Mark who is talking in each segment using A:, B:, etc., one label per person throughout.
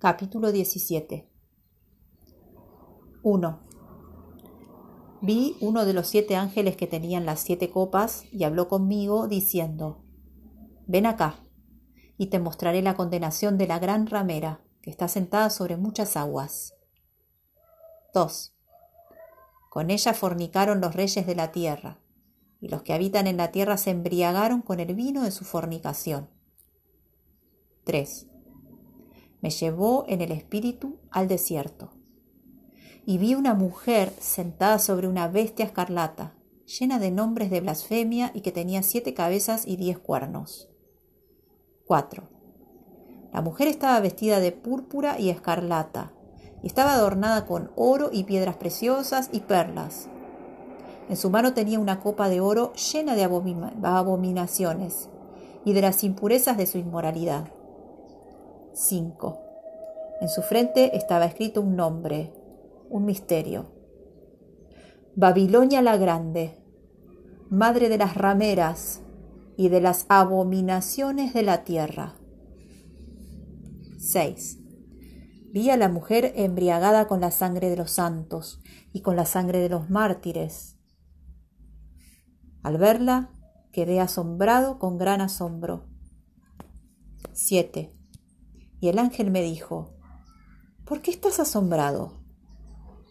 A: Capítulo 17 1. Vi uno de los siete ángeles que tenían las siete copas y habló conmigo diciendo, Ven acá, y te mostraré la condenación de la gran ramera, que está sentada sobre muchas aguas. 2. Con ella fornicaron los reyes de la tierra, y los que habitan en la tierra se embriagaron con el vino de su fornicación. 3. Me llevó en el espíritu al desierto y vi una mujer sentada sobre una bestia escarlata, llena de nombres de blasfemia y que tenía siete cabezas y diez cuernos. 4. La mujer estaba vestida de púrpura y escarlata, y estaba adornada con oro y piedras preciosas y perlas. En su mano tenía una copa de oro llena de abominaciones y de las impurezas de su inmoralidad. 5. En su frente estaba escrito un nombre, un misterio. Babilonia la Grande, madre de las rameras y de las abominaciones de la tierra. 6. Vi a la mujer embriagada con la sangre de los santos y con la sangre de los mártires. Al verla, quedé asombrado con gran asombro. 7. Y el ángel me dijo, ¿por qué estás asombrado?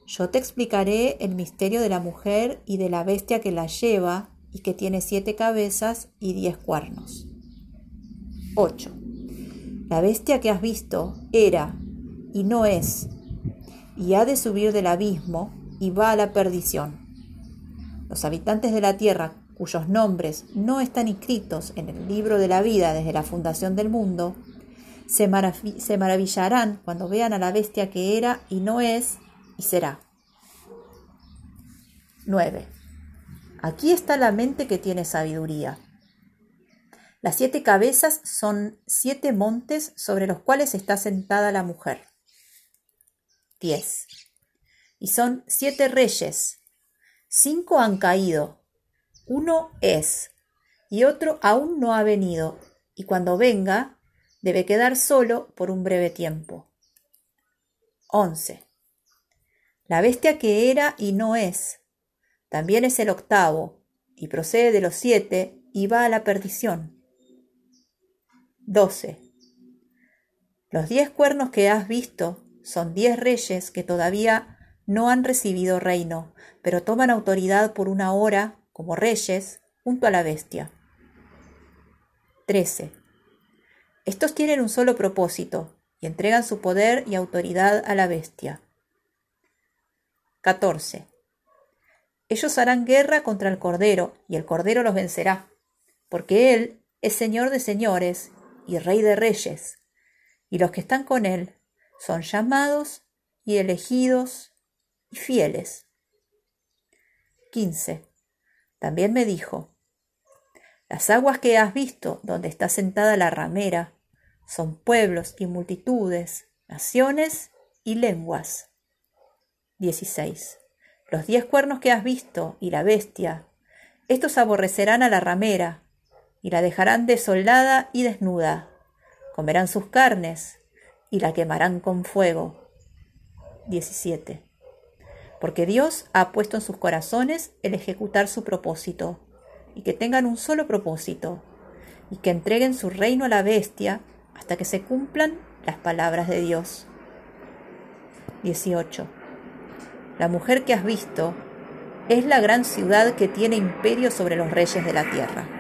A: Yo te explicaré el misterio de la mujer y de la bestia que la lleva y que tiene siete cabezas y diez cuernos. 8. La bestia que has visto era y no es, y ha de subir del abismo y va a la perdición. Los habitantes de la tierra cuyos nombres no están inscritos en el libro de la vida desde la fundación del mundo, se, maravillarán cuando vean a la bestia que era y no es y será. 9. Aquí está la mente que tiene sabiduría. Las siete cabezas son siete montes sobre los cuales está sentada la mujer. 10. Y son siete reyes. Cinco han caído. Uno es. Y otro aún no ha venido. Y cuando venga, debe quedar solo por un breve tiempo. 11. La bestia que era y no es, también es el octavo, y procede de los siete, y va a la perdición. 12. Los diez cuernos que has visto son diez reyes que todavía no han recibido reino, pero toman autoridad por una hora como reyes junto a la bestia. 13. Estos tienen un solo propósito y entregan su poder y autoridad a la bestia. 14. Ellos harán guerra contra el Cordero, y el Cordero los vencerá, porque Él es Señor de señores y Rey de reyes, y los que están con Él son llamados y elegidos y fieles. 15. También me dijo, las aguas que has visto donde está sentada la ramera son pueblos y multitudes, naciones y lenguas. 16. Los diez cuernos que has visto y la bestia, estos aborrecerán a la ramera y la dejarán desolada y desnuda. Comerán sus carnes y la quemarán con fuego. 17. Porque Dios ha puesto en sus corazones el ejecutar su propósito, y que tengan un solo propósito, y que entreguen su reino a la bestia hasta que se cumplan las palabras de Dios. 18. La mujer que has visto es la gran ciudad que tiene imperio sobre los reyes de la tierra.